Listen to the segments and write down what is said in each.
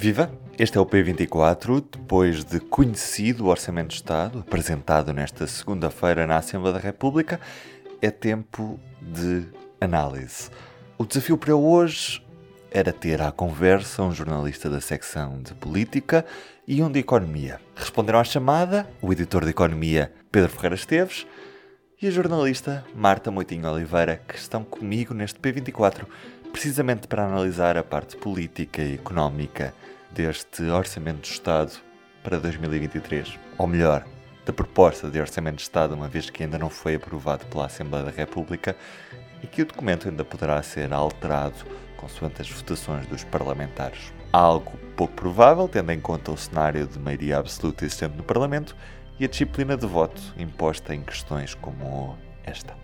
Viva! Este é o P24, depois de conhecido o Orçamento de Estado, apresentado nesta segunda-feira na Assembleia da República, é tempo de análise. O desafio para hoje era ter à conversa um jornalista da secção de Política e um de Economia. Responderam à chamada o editor de Economia Pedro Ferreira Esteves e a jornalista Marta Moitinho Oliveira, que estão comigo neste P24, precisamente para analisar a parte política e económica deste Orçamento de Estado para 2023. Ou melhor, da proposta de Orçamento de Estado, uma vez que ainda não foi aprovado pela Assembleia da República e que o documento ainda poderá ser alterado consoante as votações dos parlamentares. Algo pouco provável, tendo em conta o cenário de maioria absoluta existente no Parlamento e a disciplina de voto imposta em questões como esta.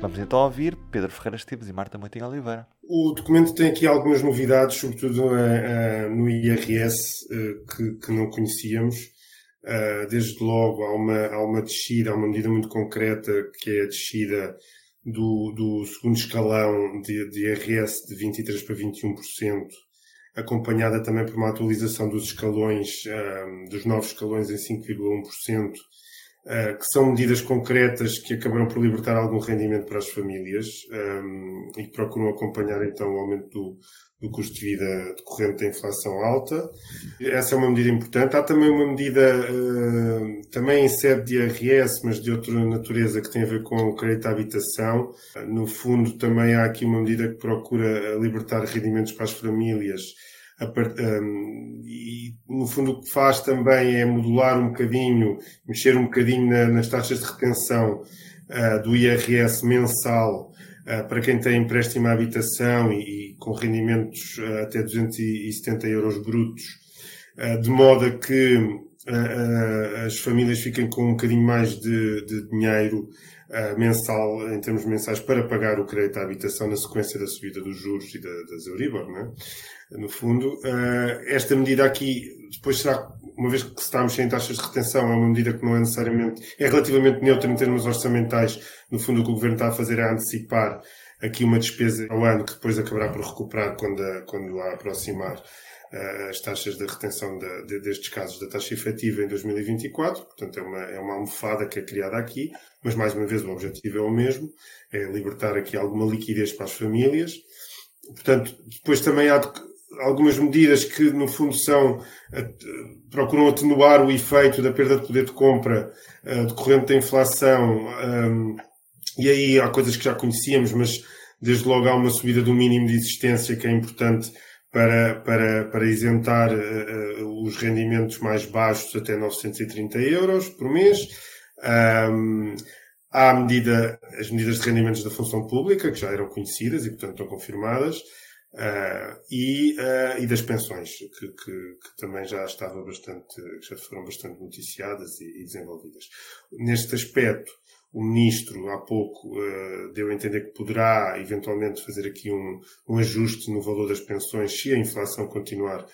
Vamos então ouvir Pedro Ferreira Esteves e Marta Moitinho Oliveira. O documento tem aqui algumas novidades, sobretudo uh, uh, no IRS, uh, que, que, não conhecíamos. desde logo, há uma, há uma descida, há uma medida muito concreta, que é a descida do, do segundo escalão de, de IRS de 23% para 21%, acompanhada também por uma atualização dos escalões, dos novos escalões em 5,1%, Uh, que são medidas concretas que acabaram por libertar algum rendimento para as famílias um, e que procuram acompanhar então o aumento do, do custo de vida decorrente da inflação alta. Essa é uma medida importante. Há também uma medida, uh, também em sede de IRS, mas de outra natureza, que tem a ver com o crédito à habitação. No fundo, também há aqui uma medida que procura libertar rendimentos para as famílias um, e no fundo o que faz também é modular um bocadinho, mexer um bocadinho na, nas taxas de retenção uh, do IRS mensal para quem tem empréstimo à habitação e, com rendimentos uh, até 270 euros brutos, de modo a que as famílias fiquem com um bocadinho mais de, de dinheiro mensal, em termos mensais, para pagar o crédito à habitação na sequência da subida dos juros e da, das Euribor, não é? no fundo. Uh, esta medida aqui, depois será, uma vez que estamos sem taxas de retenção, é uma medida que não é necessariamente, é relativamente neutra em termos orçamentais. No fundo, o que o Governo está a fazer é antecipar aqui uma despesa ao ano que depois acabará por recuperar quando, a, quando lá aproximar as taxas de retenção de, de, destes casos da taxa efetiva em 2024. Portanto, é uma, é uma almofada que é criada aqui, mas mais uma vez o objetivo é o mesmo, é libertar aqui alguma liquidez para as famílias. Portanto, depois também há algumas medidas que, no fundo, são, procuram atenuar o efeito da perda de poder de compra uh, decorrente da inflação. E aí há coisas que já conhecíamos, mas desde logo há uma subida do mínimo de existência que é importante para, para, para isentar uh, os rendimentos mais baixos até 930 euros por mês. Um, há medida, as medidas de rendimentos da função pública, que já eram conhecidas e, portanto, estão confirmadas. Uh, e, uh, e das pensões, que, que, que, também já estava bastante, já foram bastante noticiadas e, e desenvolvidas. Neste aspecto, o ministro há pouco uh, deu a entender que poderá eventualmente fazer aqui um, um ajuste no valor das pensões se a inflação continuar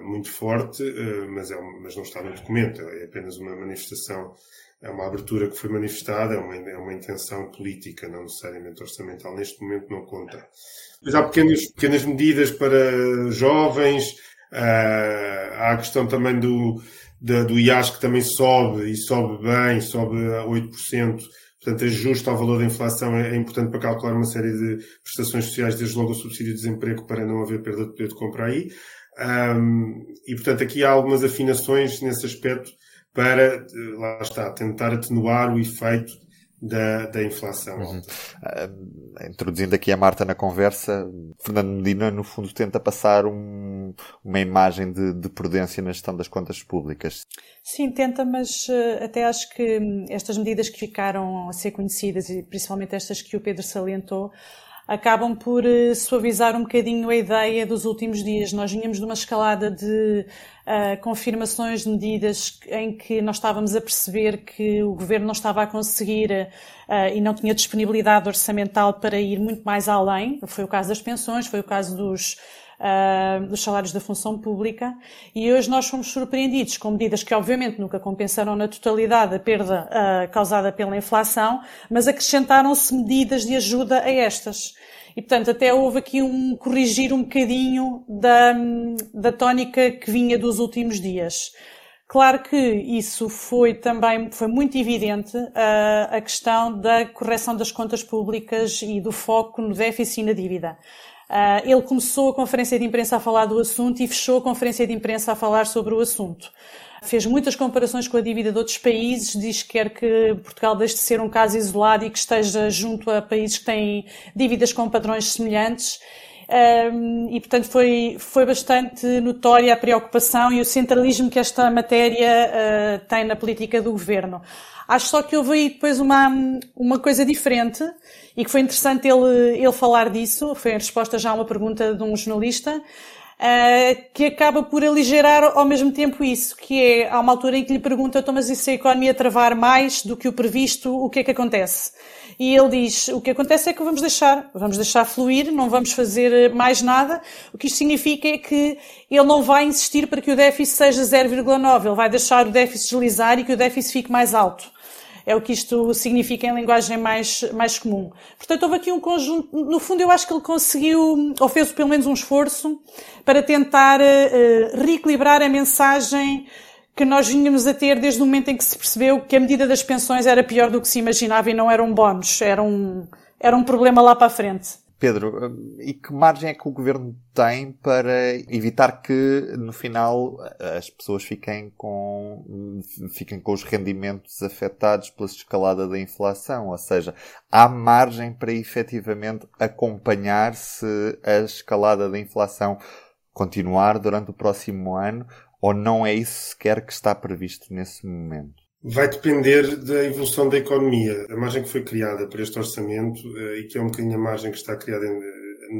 muito forte, mas, é mas não está no documento, é apenas uma manifestação é uma abertura que foi manifestada, é uma, é uma intenção política, não necessariamente orçamental. Neste momento não conta. Mas há pequenas, pequenas medidas para jovens, uh, há a questão também do, da, do IAS que também sobe, e sobe bem, sobe a 8%. Portanto, ajuste ao valor da inflação é, é importante para calcular uma série de prestações sociais, desde logo o subsídio de desemprego, para não haver perda de poder de compra aí. Um, e, portanto, aqui há algumas afinações nesse aspecto para, lá está, tentar atenuar o efeito da, da inflação. Uhum. Uh, introduzindo aqui a Marta na conversa, Fernando Medina, no fundo, tenta passar um, uma imagem de, de, prudência na gestão das contas públicas. Sim, tenta, mas uh, até acho que hum, estas medidas que ficaram a ser conhecidas, e principalmente estas que o Pedro salientou, acabam por uh, suavizar um bocadinho a ideia dos últimos dias. Nós vinhamos de uma escalada de uh, confirmações de medidas em que nós estávamos a perceber que o governo não estava a conseguir uh, e não tinha disponibilidade orçamental para ir muito mais além. Foi o caso das pensões, foi o caso dos uh, dos salários da função pública e hoje nós fomos surpreendidos com medidas que obviamente nunca compensaram na totalidade a perda uh, causada pela inflação, mas acrescentaram-se medidas de ajuda a estas. E, portanto, até houve aqui um corrigir um bocadinho da, da tónica que vinha dos últimos dias. Claro que isso foi também, foi muito evidente a, a questão da correção das contas públicas e do foco no déficit e na dívida. Uh, ele começou a conferência de imprensa a falar do assunto e fechou a conferência de imprensa a falar sobre o assunto. Fez muitas comparações com a dívida de outros países, diz que quer que Portugal deixe de ser um caso isolado e que esteja junto a países que têm dívidas com padrões semelhantes. Um, e, portanto, foi, foi bastante notória a preocupação e o centralismo que esta matéria uh, tem na política do governo. Acho só que houve aí depois uma, uma coisa diferente e que foi interessante ele, ele falar disso. Foi em resposta já a uma pergunta de um jornalista. Uh, que acaba por aligerar ao mesmo tempo isso, que é, há uma altura em que lhe pergunta, então, mas e se a economia travar mais do que o previsto, o que é que acontece? E ele diz, o que acontece é que vamos deixar, vamos deixar fluir, não vamos fazer mais nada. O que isto significa é que ele não vai insistir para que o déficit seja 0,9, ele vai deixar o déficit deslizar e que o déficit fique mais alto. É o que isto significa em linguagem mais, mais comum. Portanto, houve aqui um conjunto, no fundo eu acho que ele conseguiu, ou fez pelo menos um esforço, para tentar uh, reequilibrar a mensagem que nós vínhamos a ter desde o momento em que se percebeu que a medida das pensões era pior do que se imaginava e não era um bónus, era um, era um problema lá para a frente. Pedro, hum, e que margem é que o governo tem para evitar que no final as pessoas fiquem com, fiquem com os rendimentos afetados pela escalada da inflação? Ou seja, há margem para efetivamente acompanhar se a escalada da inflação continuar durante o próximo ano ou não é isso sequer que está previsto nesse momento? Vai depender da evolução da economia. A margem que foi criada para este orçamento eh, e que é um bocadinho a margem que está criada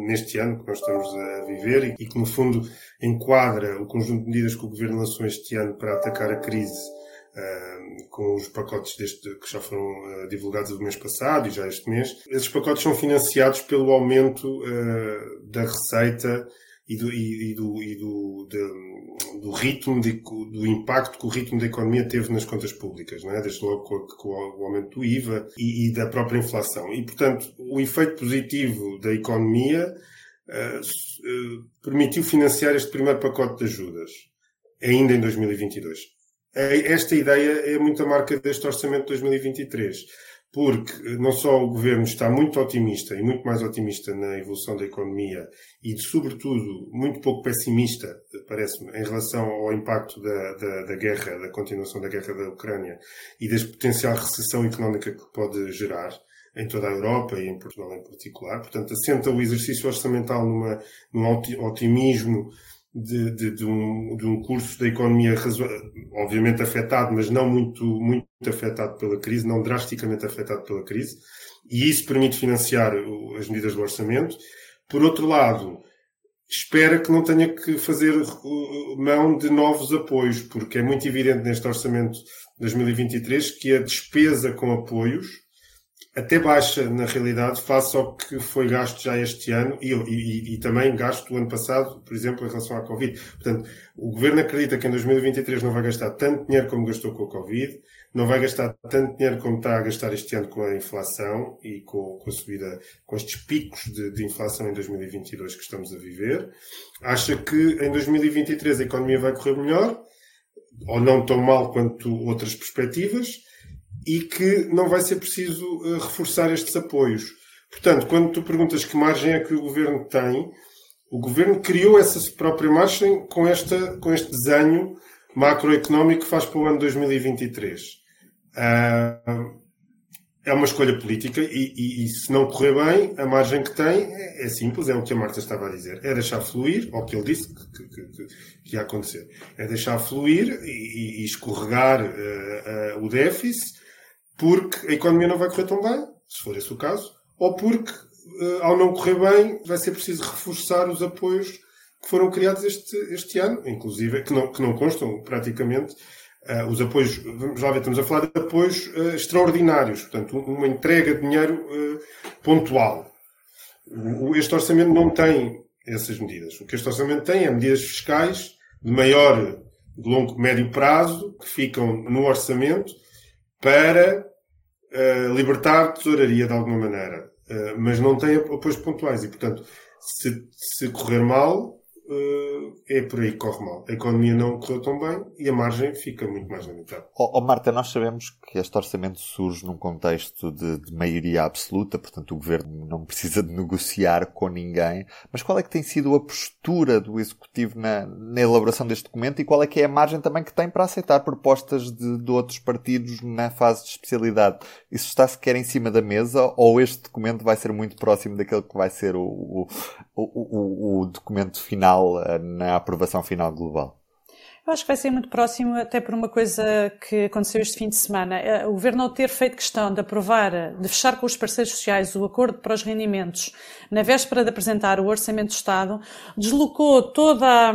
neste ano que nós estamos a viver e que, no fundo, enquadra o conjunto de medidas que o Governo lançou este ano para atacar a crise Uh, com os pacotes deste, que já foram divulgados o mês passado e já este mês. Esses pacotes são financiados pelo aumento da receita e do, e, do, e do, de, do ritmo, de, do impacto que o ritmo da economia teve nas contas públicas, não é? desde logo com, com o aumento do IVA e, e, da própria inflação. E, portanto, o efeito positivo da economia uh, permitiu financiar este primeiro pacote de ajudas, ainda em 2022. Esta ideia é muito a marca deste orçamento de 2023 porque não só o governo está muito otimista e muito mais otimista na evolução da economia e, sobretudo, muito pouco pessimista, parece-me, em relação ao impacto da, da, da, guerra, da continuação da guerra da Ucrânia e da potencial recessão económica que pode gerar em toda a Europa e em Portugal em particular. Portanto, assenta o exercício orçamental numa, num otimismo de, de, de, um, de um curso da economia obviamente afetado, mas não muito, muito afetado pela crise, não drasticamente afetado pela crise, e isso permite financiar as medidas do orçamento. Por outro lado, espera que não tenha que fazer mão de novos apoios, porque é muito evidente neste orçamento de 2023 que a despesa com apoios até baixa, na realidade, face ao que foi gasto já este ano e, e, e, também gasto do ano passado, por exemplo, em relação à Covid. Portanto, o Governo acredita que em 2023 não vai gastar tanto dinheiro como gastou com a Covid, não vai gastar tanto dinheiro como está a gastar este ano com a inflação e com, com a subida, com estes picos de, de inflação em 2022 que estamos a viver. Acha que em 2023 a economia vai correr melhor, ou não tão mal quanto outras perspectivas, e que não vai ser preciso uh, reforçar estes apoios. Portanto, quando tu perguntas que margem é que o governo tem, o governo criou essa própria margem com, esta, com este desenho macroeconómico que faz para o ano 2023. Uh, é uma escolha política e, e, e, se não correr bem, a margem que tem é, é, simples, é o que a Marta estava a dizer. É deixar fluir, ou o que ele disse que, que, que, que ia acontecer. É deixar fluir e, e escorregar uh, uh, o déficit porque a economia não vai correr tão bem, se for esse o caso, ou porque, uh, ao não correr bem, vai ser preciso reforçar os apoios que foram criados este, este ano, inclusive, que não, que não constam praticamente. Uh, os apoios, vamos lá ver, estamos a falar de apoios uh, extraordinários, portanto, uma entrega de dinheiro pontual. O, este orçamento não tem essas medidas. O que este orçamento tem é medidas fiscais de maior, de longo, médio prazo, que ficam no orçamento para uh, libertar tesouraria de alguma maneira. Uh, mas não tem apoios pontuais e, portanto, se, se correr mal, uh, é por aí que corre mal. A economia não correu tão bem e a margem fica muito mais limitada. Oh, oh Marta, nós sabemos que este orçamento surge num contexto de, de, maioria absoluta, portanto o governo não precisa de negociar com ninguém. Mas qual é que tem sido a postura do executivo na, na elaboração deste documento e qual é que é a margem também que tem para aceitar propostas de, de outros partidos na fase de especialidade? Isso está sequer em cima da mesa ou este documento vai ser muito próximo daquele que vai ser o, o, o, o documento final eh, na aprovação final global? Eu acho que vai ser muito próximo, até por uma coisa que aconteceu este fim de semana. Eh, o Governo, ao ter feito questão de aprovar, de fechar com os parceiros sociais o acordo para os rendimentos, na véspera de apresentar o Orçamento do Estado, deslocou toda,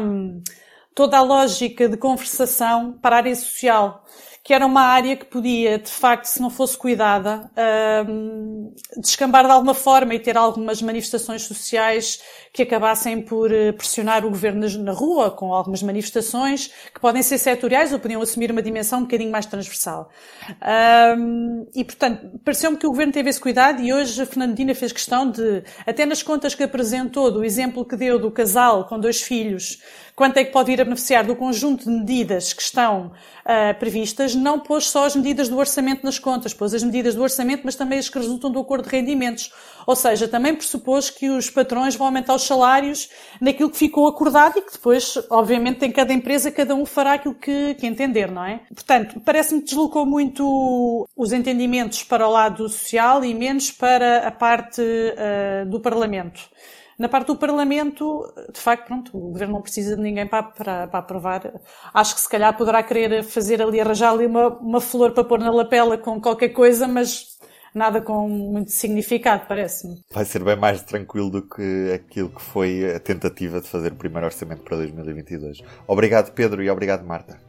toda a lógica de conversação para a área social que era uma área que podia, de facto, se não fosse cuidada, um, descambar de alguma forma e ter algumas manifestações sociais que acabassem por eh, pressionar o governo na rua, com algumas manifestações que podem ser setoriais ou podiam assumir uma dimensão um bocadinho mais transversal. Um, e, portanto, pareceu-me que o governo teve esse cuidado e hoje a Fernandina fez questão de, até nas contas que apresentou, do exemplo que deu do casal com dois filhos, quanto é que pode ir a beneficiar do conjunto de medidas que estão uh, previstas, não pôs só as medidas do orçamento nas contas, pôs as medidas do orçamento, mas também as que resultam do acordo de rendimentos. Ou seja, também pressupôs que os patrões vão aumentar os salários naquilo que ficou acordado e que depois, obviamente, em cada empresa, cada um fará aquilo que, que entender, não é? Portanto, parece-me que deslocou muito os entendimentos para o lado social e menos para a parte uh, do Parlamento. Na parte do Parlamento, de facto, pronto, o Governo não precisa de ninguém para, para, para aprovar. Acho que se calhar poderá querer fazer ali, arranjar ali uma, uma flor para pôr na lapela com qualquer coisa, mas nada com muito significado, parece-me. Vai ser bem mais tranquilo do que aquilo que foi a tentativa de fazer o primeiro orçamento para 2022. Obrigado, Pedro, e obrigado, Marta.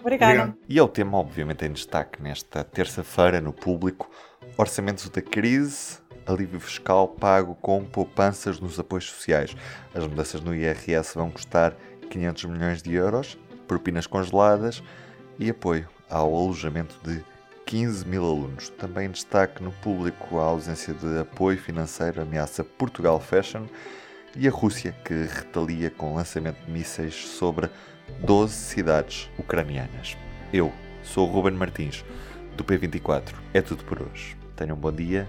Obrigada. Obrigado. E é o tema, obviamente, em destaque nesta terça-feira no público: Orçamentos da Crise, alívio fiscal pago com poupanças nos apoios sociais. As mudanças no IRS vão custar 500 milhões de euros, propinas congeladas e apoio ao alojamento de 15 mil alunos. Também destaque no público a ausência de apoio financeiro ameaça Portugal Fashion e a Rússia, que retalia com lançamento de mísseis sobre 12 cidades ucranianas. Eu sou o Ruben Martins, do P24. É tudo por hoje. Tenham um bom dia